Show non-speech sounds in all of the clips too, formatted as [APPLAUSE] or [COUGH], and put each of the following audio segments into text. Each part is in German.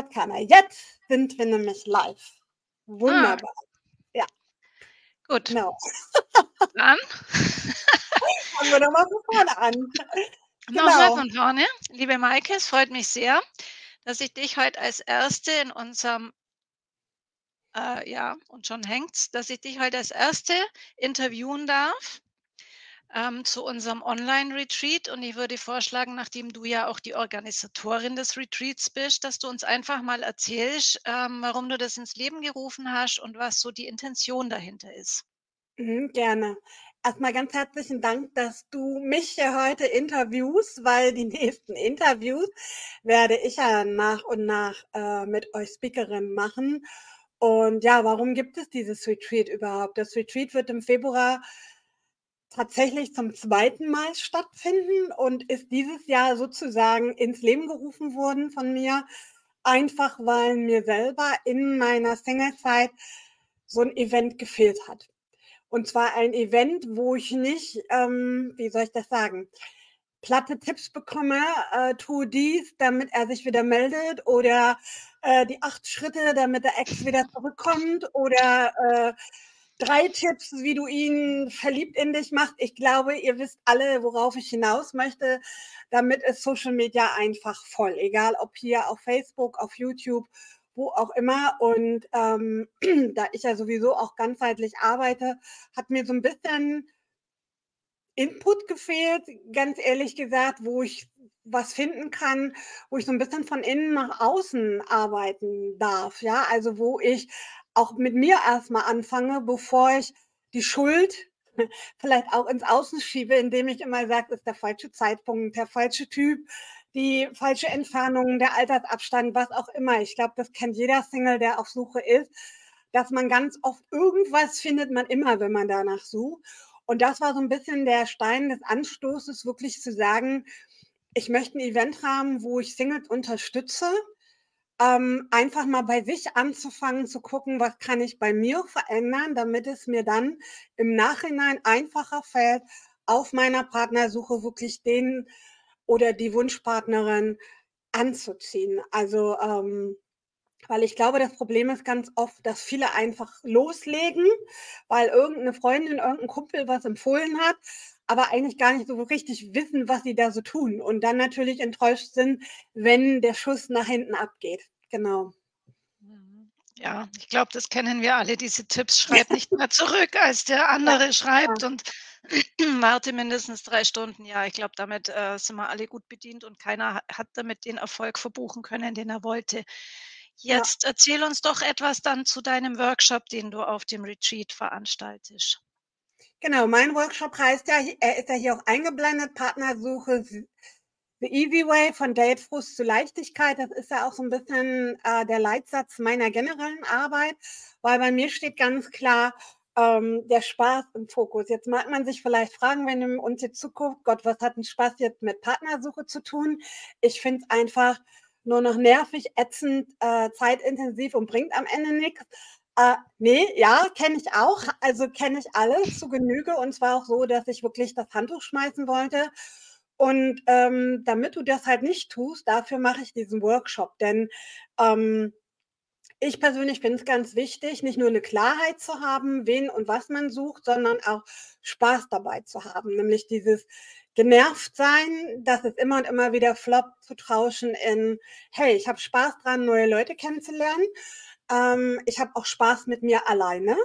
hat keiner. Jetzt sind wir nämlich live. Wunderbar. Ah. Ja. Gut. Genau. Dann [LAUGHS] fangen wir nochmal von vorne an. [LAUGHS] Genau. Nochmal von vorne. Liebe Maike, es freut mich sehr, dass ich dich heute als Erste in unserem äh, ja, und schon hängt's, dass ich dich heute als Erste interviewen darf ähm, zu unserem Online-Retreat. Und ich würde vorschlagen, nachdem du ja auch die Organisatorin des Retreats bist, dass du uns einfach mal erzählst, ähm, warum du das ins Leben gerufen hast und was so die Intention dahinter ist. Mhm, gerne. Erstmal ganz herzlichen Dank, dass du mich hier heute interviewst, weil die [LAUGHS] nächsten Interviews werde ich ja nach und nach äh, mit euch Speakerinnen machen. Und ja, warum gibt es dieses Retreat überhaupt? Das Retreat wird im Februar tatsächlich zum zweiten Mal stattfinden und ist dieses Jahr sozusagen ins Leben gerufen worden von mir, einfach weil mir selber in meiner Singlezeit so ein Event gefehlt hat. Und zwar ein Event, wo ich nicht, ähm, wie soll ich das sagen, platte Tipps bekomme, äh, tu dies, damit er sich wieder meldet oder äh, die acht Schritte, damit der Ex wieder zurückkommt oder äh, drei Tipps, wie du ihn verliebt in dich machst. Ich glaube, ihr wisst alle, worauf ich hinaus möchte. Damit ist Social Media einfach voll, egal ob hier auf Facebook, auf YouTube, wo auch immer. Und ähm, [CLEARS THROAT] da ich ja sowieso auch ganzheitlich arbeite, hat mir so ein bisschen Input gefehlt, ganz ehrlich gesagt, wo ich was finden kann, wo ich so ein bisschen von innen nach außen arbeiten darf, ja, also wo ich auch mit mir erstmal anfange, bevor ich die Schuld [LAUGHS] vielleicht auch ins Außen schiebe, indem ich immer sage, ist der falsche Zeitpunkt, der falsche Typ, die falsche Entfernung, der Altersabstand, was auch immer. Ich glaube, das kennt jeder Single, der auf Suche ist, dass man ganz oft irgendwas findet man immer, wenn man danach sucht. Und das war so ein bisschen der Stein des Anstoßes, wirklich zu sagen, ich möchte ein Event haben, wo ich Singles unterstütze, ähm, einfach mal bei sich anzufangen, zu gucken, was kann ich bei mir verändern, damit es mir dann im Nachhinein einfacher fällt, auf meiner Partnersuche wirklich den oder die Wunschpartnerin anzuziehen. Also ähm, weil ich glaube, das Problem ist ganz oft, dass viele einfach loslegen, weil irgendeine Freundin, irgendein Kumpel was empfohlen hat, aber eigentlich gar nicht so richtig wissen, was sie da so tun und dann natürlich enttäuscht sind, wenn der Schuss nach hinten abgeht. Genau. Ja, ich glaube, das kennen wir alle, diese Tipps. [LAUGHS] Schreib nicht mehr zurück, als der andere schreibt und [CLEARS THROAT] warte mindestens drei Stunden. Ja, ich glaube, damit äh, sind wir alle gut bedient und keiner hat damit den Erfolg verbuchen können, den er wollte. Jetzt ja. erzähl uns doch etwas dann zu deinem Workshop, den du auf dem Retreat veranstaltest. Genau, mein Workshop heißt ja, er ist ja hier auch eingeblendet, Partnersuche The Easy Way von Datefrust zu Leichtigkeit. Das ist ja auch so ein bisschen äh, der Leitsatz meiner generellen Arbeit, weil bei mir steht ganz klar, ähm, der Spaß im Fokus. Jetzt mag man sich vielleicht fragen, wenn du uns jetzt zuguckt, Gott, was hat ein Spaß jetzt mit Partnersuche zu tun? Ich finde es einfach nur noch nervig, ätzend, äh, zeitintensiv und bringt am Ende nichts. Äh, nee, ja, kenne ich auch. Also kenne ich alles zu Genüge. Und zwar auch so, dass ich wirklich das Handtuch schmeißen wollte. Und ähm, damit du das halt nicht tust, dafür mache ich diesen Workshop. Denn ähm, ich persönlich finde es ganz wichtig, nicht nur eine Klarheit zu haben, wen und was man sucht, sondern auch Spaß dabei zu haben. Nämlich dieses genervt sein, dass es immer und immer wieder floppt, zu tauschen in, hey, ich habe Spaß dran, neue Leute kennenzulernen. Ähm, ich habe auch Spaß mit mir alleine.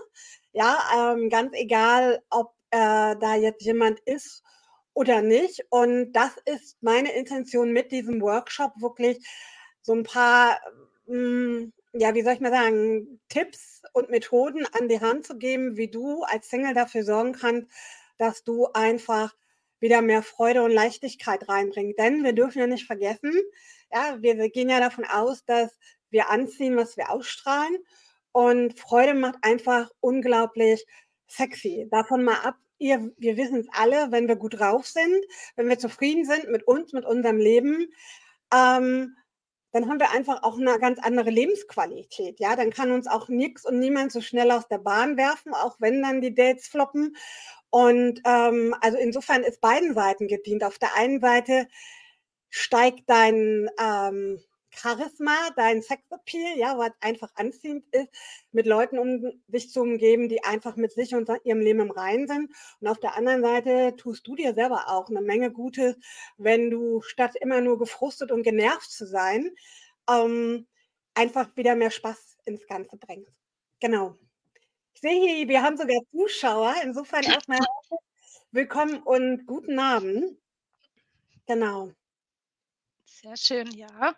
Ja, ähm, ganz egal, ob äh, da jetzt jemand ist oder nicht. Und das ist meine Intention mit diesem Workshop, wirklich so ein paar, hm, ja, wie soll ich mal sagen, Tipps und Methoden an die Hand zu geben, wie du als Single dafür sorgen kannst, dass du einfach wieder mehr Freude und Leichtigkeit reinbringst. Denn wir dürfen ja nicht vergessen, ja, wir gehen ja davon aus, dass wir anziehen, was wir ausstrahlen. Und Freude macht einfach unglaublich sexy. Davon mal ab, ihr, wir wissen es alle, wenn wir gut drauf sind, wenn wir zufrieden sind mit uns, mit unserem Leben, ähm, dann haben wir einfach auch eine ganz andere Lebensqualität. Ja, dann kann uns auch nichts und niemand so schnell aus der Bahn werfen, auch wenn dann die Dates floppen. Und ähm, also insofern ist beiden Seiten gedient. Auf der einen Seite steigt dein ähm, Charisma, dein Sexappeal, ja, was einfach anziehend ist, mit Leuten um sich zu umgeben, die einfach mit sich und ihrem Leben im Reinen sind. Und auf der anderen Seite tust du dir selber auch eine Menge Gutes, wenn du statt immer nur gefrustet und genervt zu sein, ähm, einfach wieder mehr Spaß ins Ganze bringst. Genau. Ich sehe hier, wir haben sogar Zuschauer. Insofern erstmal willkommen und guten Abend. Genau. Sehr schön, ja.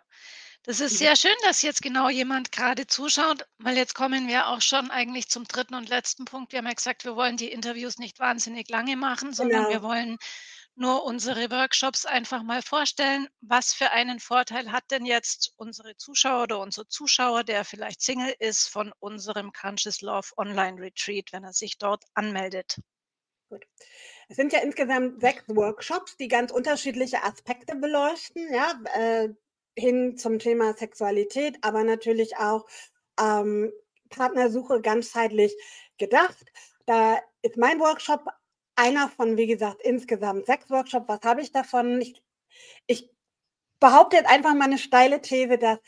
Das ist mhm. sehr schön, dass jetzt genau jemand gerade zuschaut, weil jetzt kommen wir auch schon eigentlich zum dritten und letzten Punkt. Wir haben ja gesagt, wir wollen die Interviews nicht wahnsinnig lange machen, sondern genau. wir wollen nur unsere Workshops einfach mal vorstellen. Was für einen Vorteil hat denn jetzt unsere Zuschauer oder unser Zuschauer, der vielleicht Single ist, von unserem Conscious Love Online Retreat, wenn er sich dort anmeldet? Gut. Es sind ja insgesamt sechs Workshops, die ganz unterschiedliche Aspekte beleuchten, ja, äh, hin zum Thema Sexualität, aber natürlich auch ähm, Partnersuche ganzheitlich gedacht. Da ist mein Workshop einer von, wie gesagt, insgesamt sechs Workshops. Was habe ich davon? Ich, ich behaupte jetzt einfach mal eine steile These, dass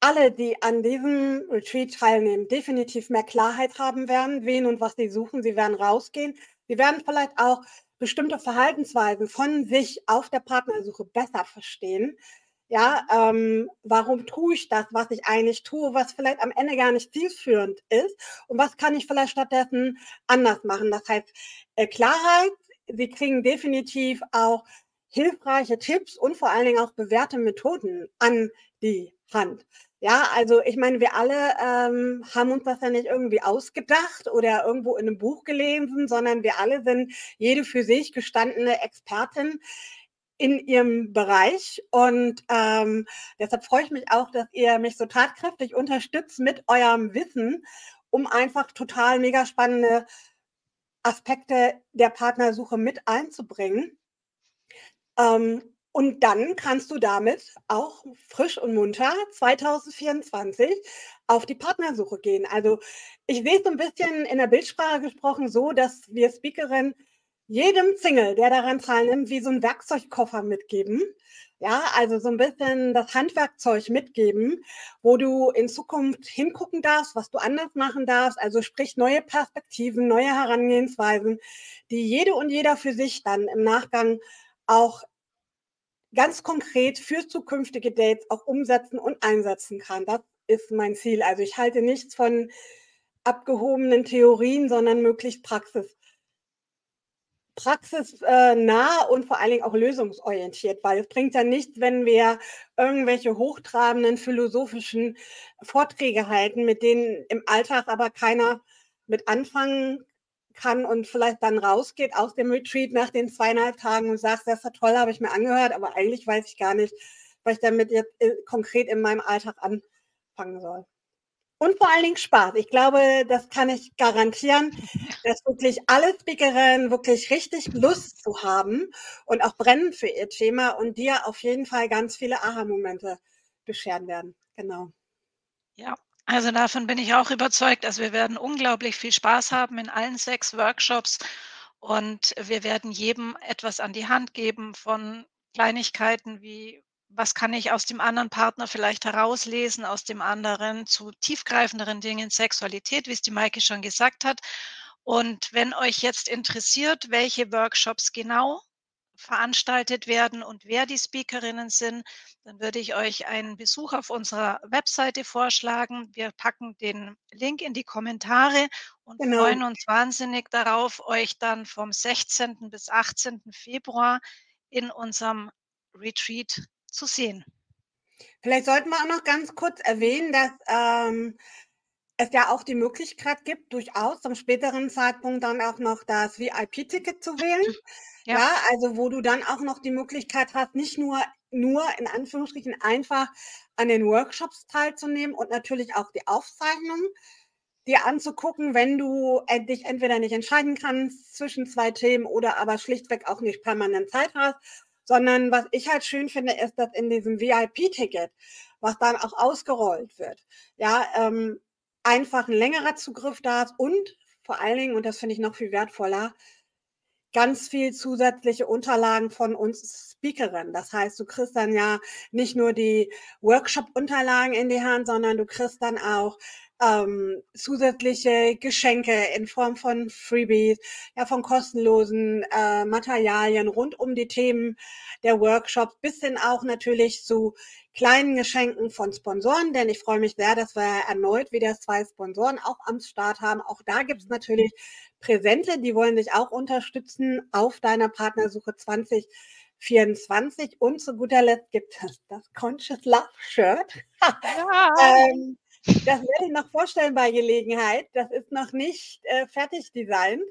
alle, die an diesem Retreat teilnehmen, definitiv mehr Klarheit haben werden, wen und was sie suchen. Sie werden rausgehen. Sie werden vielleicht auch bestimmte Verhaltensweisen von sich auf der Partnersuche besser verstehen. Ja, ähm, warum tue ich das, was ich eigentlich tue, was vielleicht am Ende gar nicht zielführend ist und was kann ich vielleicht stattdessen anders machen? Das heißt, äh, Klarheit, Sie kriegen definitiv auch hilfreiche Tipps und vor allen Dingen auch bewährte Methoden an die Hand. Ja, also ich meine, wir alle ähm, haben uns das ja nicht irgendwie ausgedacht oder irgendwo in einem Buch gelesen, sondern wir alle sind jede für sich gestandene Expertin in ihrem Bereich. Und ähm, deshalb freue ich mich auch, dass ihr mich so tatkräftig unterstützt mit eurem Wissen, um einfach total mega spannende Aspekte der Partnersuche mit einzubringen. Ähm, und dann kannst du damit auch frisch und munter 2024 auf die Partnersuche gehen. Also ich sehe es so ein bisschen in der Bildsprache gesprochen so, dass wir Speakerinnen jedem Single, der daran teilnimmt, wie so ein Werkzeugkoffer mitgeben. Ja, also so ein bisschen das Handwerkzeug mitgeben, wo du in Zukunft hingucken darfst, was du anders machen darfst. Also sprich neue Perspektiven, neue Herangehensweisen, die jede und jeder für sich dann im Nachgang auch ganz konkret für zukünftige Dates auch umsetzen und einsetzen kann. Das ist mein Ziel. Also ich halte nichts von abgehobenen Theorien, sondern möglichst Praxis praxisnah und vor allen Dingen auch lösungsorientiert, weil es bringt ja nichts, wenn wir irgendwelche hochtrabenden philosophischen Vorträge halten, mit denen im Alltag aber keiner mit anfangen kann und vielleicht dann rausgeht aus dem Retreat nach den zweieinhalb Tagen und sagt, das ja toll, habe ich mir angehört, aber eigentlich weiß ich gar nicht, was ich damit jetzt äh, konkret in meinem Alltag anfangen soll. Und vor allen Dingen Spaß. Ich glaube, das kann ich garantieren, dass wirklich alle Speakerinnen wirklich richtig Lust zu haben und auch brennen für ihr Thema und dir auf jeden Fall ganz viele Aha-Momente bescheren werden. Genau. Ja, also davon bin ich auch überzeugt. Also wir werden unglaublich viel Spaß haben in allen sechs Workshops und wir werden jedem etwas an die Hand geben von Kleinigkeiten wie was kann ich aus dem anderen Partner vielleicht herauslesen, aus dem anderen zu tiefgreifenderen Dingen, Sexualität, wie es die Maike schon gesagt hat. Und wenn euch jetzt interessiert, welche Workshops genau veranstaltet werden und wer die Speakerinnen sind, dann würde ich euch einen Besuch auf unserer Webseite vorschlagen. Wir packen den Link in die Kommentare und genau. freuen uns wahnsinnig darauf, euch dann vom 16. bis 18. Februar in unserem Retreat zu sehen. Vielleicht sollten wir auch noch ganz kurz erwähnen, dass ähm, es ja auch die Möglichkeit gibt, durchaus zum späteren Zeitpunkt dann auch noch das VIP-Ticket zu wählen. Ja. ja. also wo du dann auch noch die Möglichkeit hast, nicht nur, nur in Anführungsstrichen einfach an den Workshops teilzunehmen und natürlich auch die Aufzeichnungen dir anzugucken, wenn du dich entweder nicht entscheiden kannst zwischen zwei Themen oder aber schlichtweg auch nicht permanent Zeit hast, sondern was ich halt schön finde, ist, dass in diesem VIP-Ticket, was dann auch ausgerollt wird, ja, ähm, einfach ein längerer Zugriff da ist und vor allen Dingen, und das finde ich noch viel wertvoller, ganz viel zusätzliche Unterlagen von uns Speakerinnen. Das heißt, du kriegst dann ja nicht nur die Workshop-Unterlagen in die Hand, sondern du kriegst dann auch ähm, zusätzliche Geschenke in Form von Freebies, ja, von kostenlosen äh, Materialien rund um die Themen der Workshops, bis hin auch natürlich zu kleinen Geschenken von Sponsoren, denn ich freue mich sehr, dass wir erneut wieder zwei Sponsoren auch am Start haben. Auch da gibt es natürlich Präsente, die wollen dich auch unterstützen auf deiner Partnersuche 2024. Und zu guter Letzt gibt es das Conscious Love Shirt. Ja. [LAUGHS] ähm, das werde ich noch vorstellen bei Gelegenheit. Das ist noch nicht äh, fertig designt.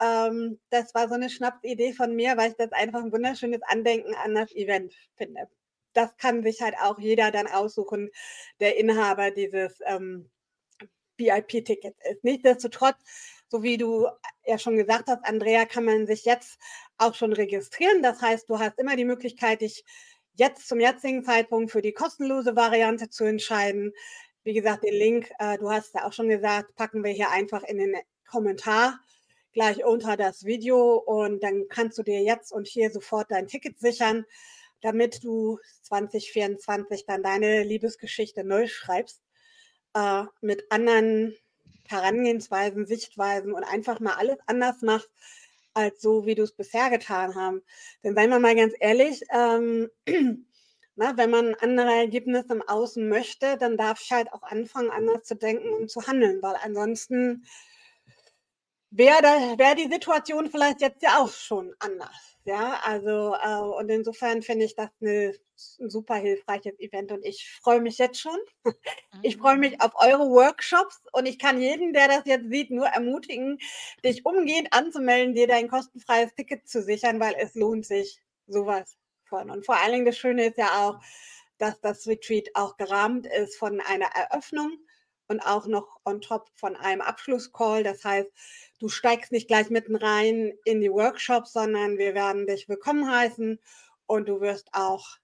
Ähm, das war so eine Schnapsidee von mir, weil ich das einfach ein wunderschönes Andenken an das Event finde. Das kann sich halt auch jeder dann aussuchen, der Inhaber dieses ähm, VIP-Tickets ist. Nichtsdestotrotz, so wie du ja schon gesagt hast, Andrea, kann man sich jetzt auch schon registrieren. Das heißt, du hast immer die Möglichkeit, dich jetzt zum jetzigen Zeitpunkt für die kostenlose Variante zu entscheiden. Wie gesagt, den Link, äh, du hast ja auch schon gesagt, packen wir hier einfach in den Kommentar gleich unter das Video und dann kannst du dir jetzt und hier sofort dein Ticket sichern, damit du 2024 dann deine Liebesgeschichte neu schreibst äh, mit anderen Herangehensweisen, Sichtweisen und einfach mal alles anders machst, als so, wie du es bisher getan hast. Denn seien wir mal ganz ehrlich, ähm, [CLEARS THROAT] Na, wenn man andere Ergebnisse im Außen möchte, dann darf ich halt auch anfangen, anders zu denken und zu handeln, weil ansonsten wäre wär die Situation vielleicht jetzt ja auch schon anders. Ja, also äh, und insofern finde ich das eine, ein super hilfreiches Event und ich freue mich jetzt schon. [LAUGHS] Ich freue mich mhm. auf eure Workshops und ich kann jeden, der das jetzt sieht, nur ermutigen, dich umgehend anzumelden, dir dein kostenfreies Ticket zu sichern, weil es lohnt sich sowas von. Und vor allen Dingen das Schöne ist ja auch, dass das Retreat auch gerahmt ist von einer Eröffnung und auch noch on top von einem Abschlusscall. Das heißt, du steigst nicht gleich mitten rein in die Workshops, sondern wir werden dich willkommen heißen und du wirst auch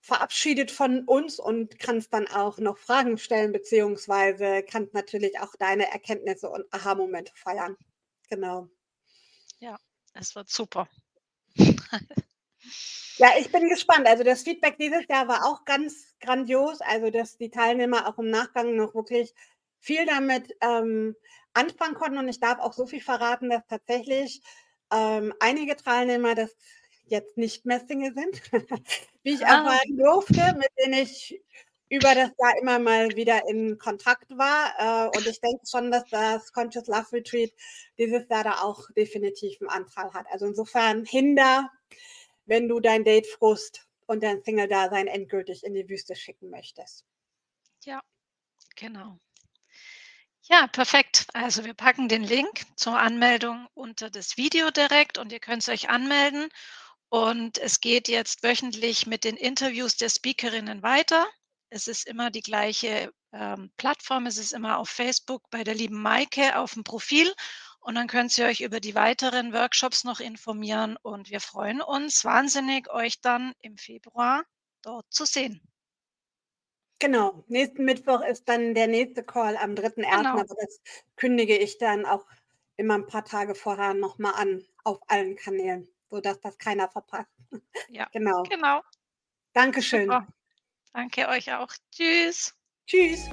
verabschiedet von uns und kannst dann auch noch Fragen stellen, beziehungsweise kannst natürlich auch deine Erkenntnisse und Aha-Momente feiern. Genau. Ja, es wird super. [LAUGHS] Ja, ich bin gespannt. Also das Feedback dieses Jahr war auch ganz grandios. Also dass die Teilnehmer auch im Nachgang noch wirklich viel damit ähm, anfangen konnten. Und ich darf auch so viel verraten, dass tatsächlich ähm, einige Teilnehmer das jetzt nicht mehr Single sind, [LAUGHS] wie ich ah. erfahren durfte, mit denen ich über das Jahr immer mal wieder in Kontakt war. Äh, und ich denke schon, dass das Conscious Love Retreat dieses Jahr da auch definitiv einen Anteil hat. Also insofern Hinder wenn du dein Date Frust und dein Single-Dasein endgültig in die Wüste schicken möchtest. Ja, genau. Ja, perfekt. Also wir packen den Link zur Anmeldung unter das Video direkt und ihr könnt euch anmelden. Und es geht jetzt wöchentlich mit den Interviews der Speakerinnen weiter. Es ist immer die gleiche ähm, Plattform. Es ist immer auf Facebook bei der lieben Maike auf dem Profil. Und dann könnt ihr euch über die weiteren Workshops noch informieren. Und wir freuen uns wahnsinnig, euch dann im Februar dort zu sehen. Genau. Nächsten Mittwoch ist dann der nächste Call am 3.1. Genau. Aber das kündige ich dann auch immer ein paar Tage vorher nochmal an auf allen Kanälen, sodass das keiner verpasst. Ja, [LAUGHS] genau. genau. Dankeschön. Super. Danke euch auch. Tschüss. Tschüss.